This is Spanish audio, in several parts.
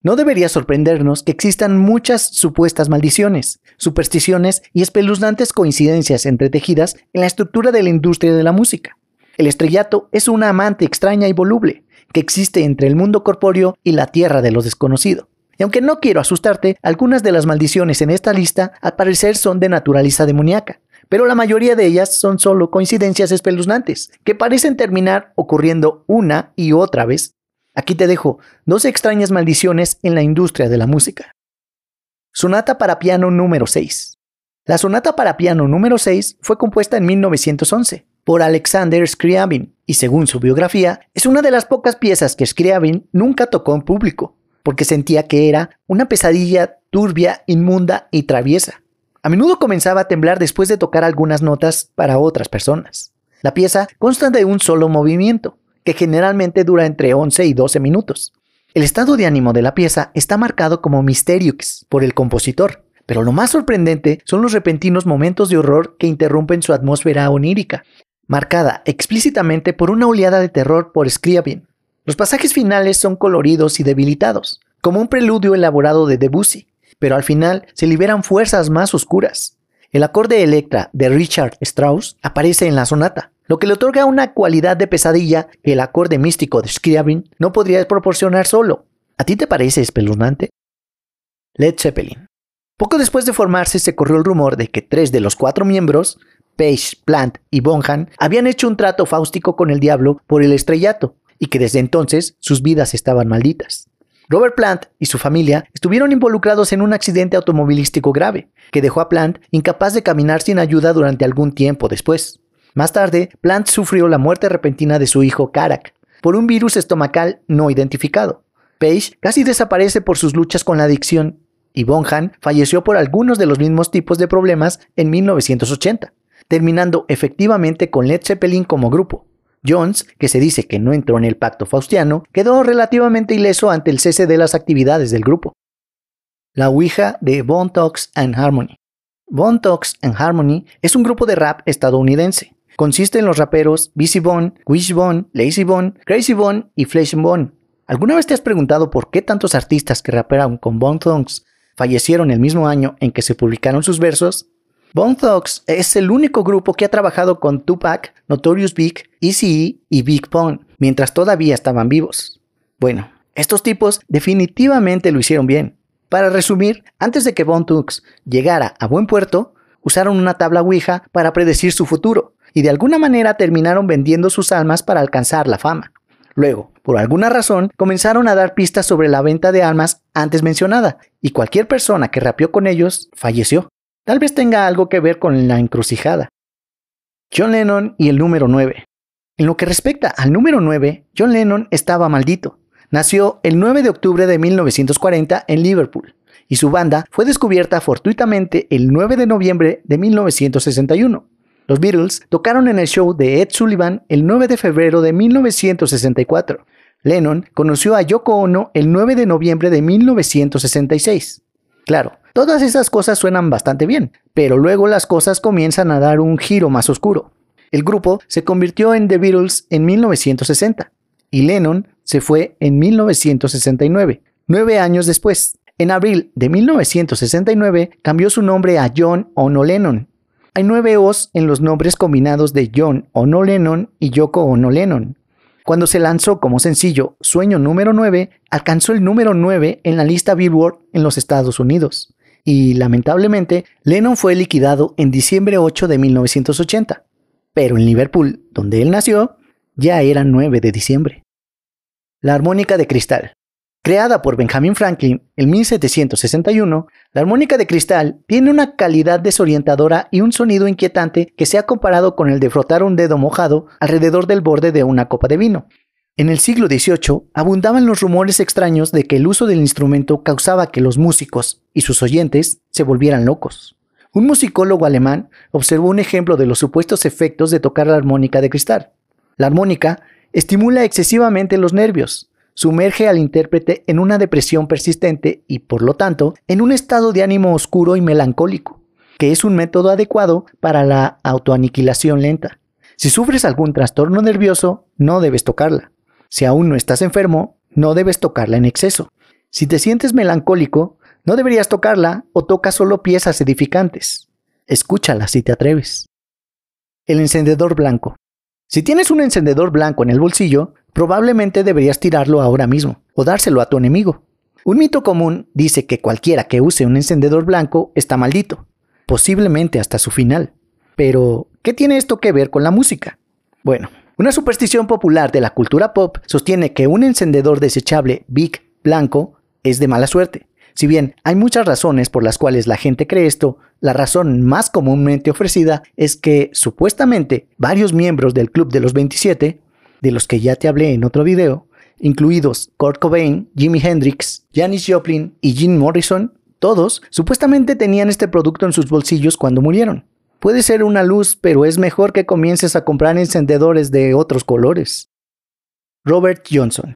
No debería sorprendernos que existan muchas supuestas maldiciones, supersticiones y espeluznantes coincidencias entretejidas en la estructura de la industria de la música. El estrellato es una amante extraña y voluble que existe entre el mundo corpóreo y la tierra de lo desconocido. Y aunque no quiero asustarte, algunas de las maldiciones en esta lista al parecer son de naturaleza demoníaca, pero la mayoría de ellas son solo coincidencias espeluznantes, que parecen terminar ocurriendo una y otra vez Aquí te dejo dos extrañas maldiciones en la industria de la música. Sonata para piano número 6. La sonata para piano número 6 fue compuesta en 1911 por Alexander Scriabin y según su biografía es una de las pocas piezas que Scriabin nunca tocó en público porque sentía que era una pesadilla turbia, inmunda y traviesa. A menudo comenzaba a temblar después de tocar algunas notas para otras personas. La pieza consta de un solo movimiento, que generalmente dura entre 11 y 12 minutos. El estado de ánimo de la pieza está marcado como Mysterious por el compositor, pero lo más sorprendente son los repentinos momentos de horror que interrumpen su atmósfera onírica, marcada explícitamente por una oleada de terror por Scriabin. Los pasajes finales son coloridos y debilitados, como un preludio elaborado de Debussy, pero al final se liberan fuerzas más oscuras. El acorde Electra de Richard Strauss aparece en la sonata, lo que le otorga una cualidad de pesadilla que el acorde místico de Scriabin no podría proporcionar solo. ¿A ti te parece espeluznante? Led Zeppelin. Poco después de formarse se corrió el rumor de que tres de los cuatro miembros, Page, Plant y Bonham, habían hecho un trato fáustico con el diablo por el estrellato y que desde entonces sus vidas estaban malditas. Robert Plant y su familia estuvieron involucrados en un accidente automovilístico grave, que dejó a Plant incapaz de caminar sin ayuda durante algún tiempo después. Más tarde, Plant sufrió la muerte repentina de su hijo Karak por un virus estomacal no identificado. Page casi desaparece por sus luchas con la adicción y Bonham falleció por algunos de los mismos tipos de problemas en 1980, terminando efectivamente con Led Zeppelin como grupo. Jones, que se dice que no entró en el pacto faustiano, quedó relativamente ileso ante el cese de las actividades del grupo. La Ouija de Bone Talks and Harmony. Bone Talks and Harmony es un grupo de rap estadounidense consiste en los raperos Busy Bone, Wish Bone, Lazy Bone, Crazy Bone y Flesh Bone. ¿Alguna vez te has preguntado por qué tantos artistas que rapearon con Bone Thugs fallecieron el mismo año en que se publicaron sus versos? Bone Thugs es el único grupo que ha trabajado con Tupac, Notorious Big, Eazy-E y Big Pun mientras todavía estaban vivos. Bueno, estos tipos definitivamente lo hicieron bien. Para resumir, antes de que Bone Thugs llegara a buen puerto, usaron una tabla Ouija para predecir su futuro y de alguna manera terminaron vendiendo sus almas para alcanzar la fama. Luego, por alguna razón, comenzaron a dar pistas sobre la venta de almas antes mencionada, y cualquier persona que rapió con ellos falleció. Tal vez tenga algo que ver con la encrucijada. John Lennon y el número 9. En lo que respecta al número 9, John Lennon estaba maldito. Nació el 9 de octubre de 1940 en Liverpool, y su banda fue descubierta fortuitamente el 9 de noviembre de 1961. Los Beatles tocaron en el show de Ed Sullivan el 9 de febrero de 1964. Lennon conoció a Yoko Ono el 9 de noviembre de 1966. Claro, todas esas cosas suenan bastante bien, pero luego las cosas comienzan a dar un giro más oscuro. El grupo se convirtió en The Beatles en 1960 y Lennon se fue en 1969, nueve años después. En abril de 1969 cambió su nombre a John Ono Lennon hay nueve O's en los nombres combinados de John Ono Lennon y Yoko Ono Lennon. Cuando se lanzó como sencillo Sueño número 9, alcanzó el número 9 en la lista Billboard en los Estados Unidos. Y lamentablemente, Lennon fue liquidado en diciembre 8 de 1980. Pero en Liverpool, donde él nació, ya era 9 de diciembre. La armónica de cristal. Creada por Benjamin Franklin en 1761, la armónica de cristal tiene una calidad desorientadora y un sonido inquietante que se ha comparado con el de frotar un dedo mojado alrededor del borde de una copa de vino. En el siglo XVIII abundaban los rumores extraños de que el uso del instrumento causaba que los músicos y sus oyentes se volvieran locos. Un musicólogo alemán observó un ejemplo de los supuestos efectos de tocar la armónica de cristal. La armónica estimula excesivamente los nervios, sumerge al intérprete en una depresión persistente y, por lo tanto, en un estado de ánimo oscuro y melancólico, que es un método adecuado para la autoaniquilación lenta. Si sufres algún trastorno nervioso, no debes tocarla. Si aún no estás enfermo, no debes tocarla en exceso. Si te sientes melancólico, no deberías tocarla o toca solo piezas edificantes. Escúchala si te atreves. El encendedor blanco. Si tienes un encendedor blanco en el bolsillo, probablemente deberías tirarlo ahora mismo o dárselo a tu enemigo. Un mito común dice que cualquiera que use un encendedor blanco está maldito, posiblemente hasta su final. Pero, ¿qué tiene esto que ver con la música? Bueno, una superstición popular de la cultura pop sostiene que un encendedor desechable Big blanco es de mala suerte. Si bien hay muchas razones por las cuales la gente cree esto, la razón más comúnmente ofrecida es que supuestamente varios miembros del Club de los 27, de los que ya te hablé en otro video, incluidos Kurt Cobain, Jimi Hendrix, Janis Joplin y Jim Morrison, todos supuestamente tenían este producto en sus bolsillos cuando murieron. Puede ser una luz, pero es mejor que comiences a comprar encendedores de otros colores. Robert Johnson.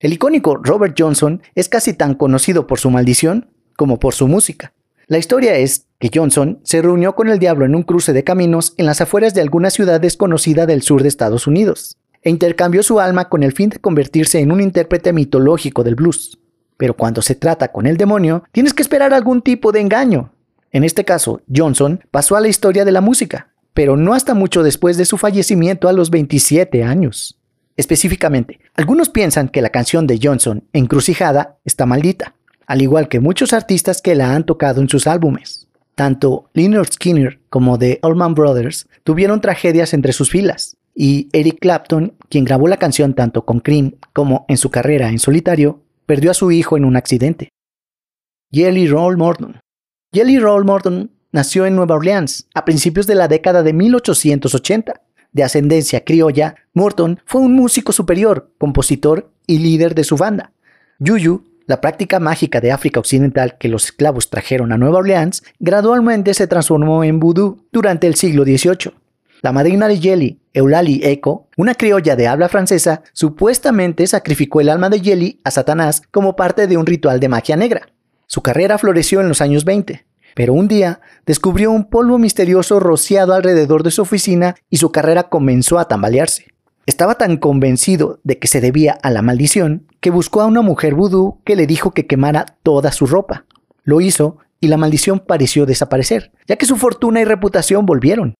El icónico Robert Johnson es casi tan conocido por su maldición como por su música. La historia es que Johnson se reunió con el diablo en un cruce de caminos en las afueras de alguna ciudad desconocida del sur de Estados Unidos e intercambió su alma con el fin de convertirse en un intérprete mitológico del blues. Pero cuando se trata con el demonio, tienes que esperar algún tipo de engaño. En este caso, Johnson pasó a la historia de la música, pero no hasta mucho después de su fallecimiento a los 27 años. Específicamente, algunos piensan que la canción de Johnson, Encrucijada, está maldita, al igual que muchos artistas que la han tocado en sus álbumes. Tanto Leonard Skinner como The Allman Brothers tuvieron tragedias entre sus filas, y Eric Clapton, quien grabó la canción tanto con Cream como en su carrera en solitario, perdió a su hijo en un accidente. Jelly Roll Morton. Jelly Roll Morton nació en Nueva Orleans a principios de la década de 1880. De ascendencia criolla, Morton fue un músico superior, compositor y líder de su banda. Yuyu, la práctica mágica de África Occidental que los esclavos trajeron a Nueva Orleans, gradualmente se transformó en vudú durante el siglo XVIII. La madrina de Jelly, Eulalie Eco, una criolla de habla francesa, supuestamente sacrificó el alma de Jelly a Satanás como parte de un ritual de magia negra. Su carrera floreció en los años 20, pero un día descubrió un polvo misterioso rociado alrededor de su oficina y su carrera comenzó a tambalearse. Estaba tan convencido de que se debía a la maldición que buscó a una mujer vudú que le dijo que quemara toda su ropa. Lo hizo y la maldición pareció desaparecer, ya que su fortuna y reputación volvieron.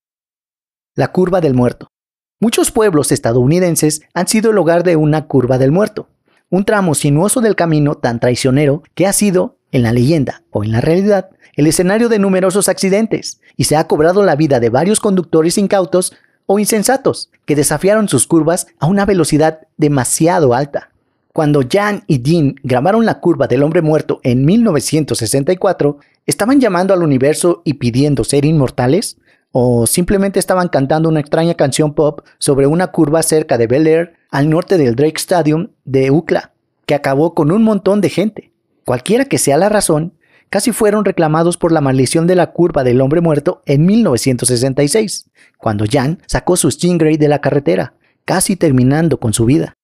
La curva del muerto. Muchos pueblos estadounidenses han sido el hogar de una curva del muerto, un tramo sinuoso del camino tan traicionero que ha sido, en la leyenda o en la realidad, el escenario de numerosos accidentes y se ha cobrado la vida de varios conductores incautos o insensatos que desafiaron sus curvas a una velocidad demasiado alta. Cuando Jan y Dean grabaron la curva del hombre muerto en 1964, ¿estaban llamando al universo y pidiendo ser inmortales? O simplemente estaban cantando una extraña canción pop sobre una curva cerca de Bel Air al norte del Drake Stadium de UCLA, que acabó con un montón de gente. Cualquiera que sea la razón, casi fueron reclamados por la maldición de la curva del hombre muerto en 1966, cuando Jan sacó su Stingray de la carretera, casi terminando con su vida.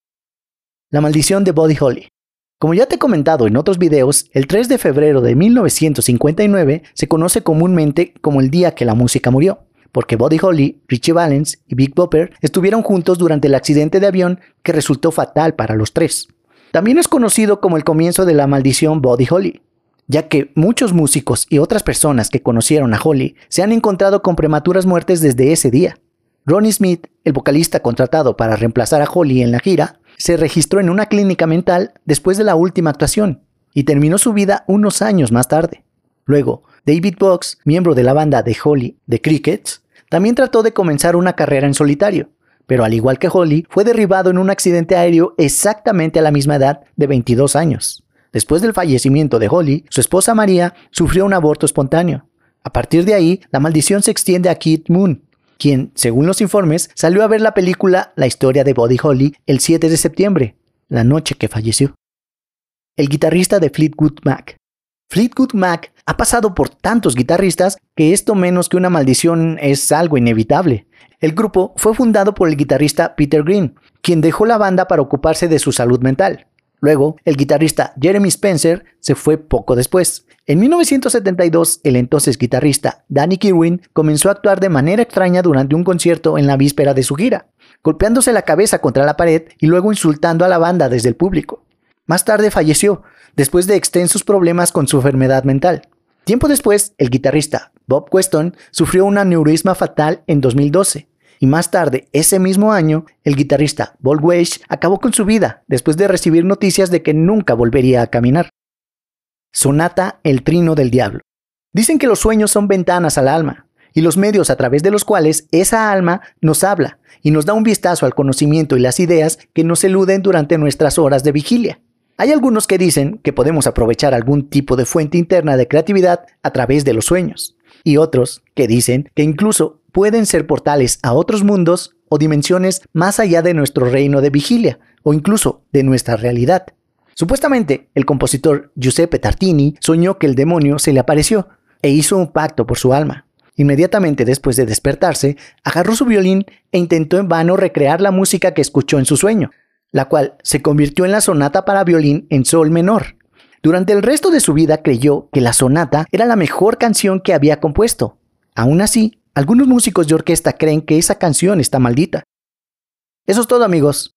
La maldición de Buddy Holly. Como ya te he comentado en otros videos, el 3 de febrero de 1959 se conoce comúnmente como el día que la música murió, porque Buddy Holly, Richie Valens y Big Bopper estuvieron juntos durante el accidente de avión que resultó fatal para los tres. También es conocido como el comienzo de la maldición Buddy Holly, ya que muchos músicos y otras personas que conocieron a Holly se han encontrado con prematuras muertes desde ese día. Ronnie Smith, el vocalista contratado para reemplazar a Holly en la gira, se registró en una clínica mental después de la última actuación y terminó su vida unos años más tarde. Luego, David Box, miembro de la banda de Holly, The Crickets, también trató de comenzar una carrera en solitario, pero al igual que Holly, fue derribado en un accidente aéreo exactamente a la misma edad de 22 años. Después del fallecimiento de Holly, su esposa María sufrió un aborto espontáneo. A partir de ahí, la maldición se extiende a Kit Moon, quien, según los informes, salió a ver la película La historia de Buddy Holly el 7 de septiembre, la noche que falleció. El guitarrista de Fleetwood Mac. Fleetwood Mac ha pasado por tantos guitarristas que esto menos que una maldición es algo inevitable. El grupo fue fundado por el guitarrista Peter Green, quien dejó la banda para ocuparse de su salud mental. Luego, el guitarrista Jeremy Spencer se fue poco después. En 1972, el entonces guitarrista Danny Kirwin comenzó a actuar de manera extraña durante un concierto en la víspera de su gira, golpeándose la cabeza contra la pared y luego insultando a la banda desde el público. Más tarde falleció, después de extensos problemas con su enfermedad mental. Tiempo después, el guitarrista Bob Queston sufrió un aneurisma fatal en 2012. Y más tarde, ese mismo año, el guitarrista Bob Weiss acabó con su vida después de recibir noticias de que nunca volvería a caminar. Sonata El Trino del Diablo. Dicen que los sueños son ventanas al alma y los medios a través de los cuales esa alma nos habla y nos da un vistazo al conocimiento y las ideas que nos eluden durante nuestras horas de vigilia. Hay algunos que dicen que podemos aprovechar algún tipo de fuente interna de creatividad a través de los sueños, y otros que dicen que incluso pueden ser portales a otros mundos o dimensiones más allá de nuestro reino de vigilia, o incluso de nuestra realidad. Supuestamente, el compositor Giuseppe Tartini soñó que el demonio se le apareció e hizo un pacto por su alma. Inmediatamente después de despertarse, agarró su violín e intentó en vano recrear la música que escuchó en su sueño, la cual se convirtió en la sonata para violín en sol menor. Durante el resto de su vida creyó que la sonata era la mejor canción que había compuesto. Aún así, algunos músicos de orquesta creen que esa canción está maldita. Eso es todo amigos.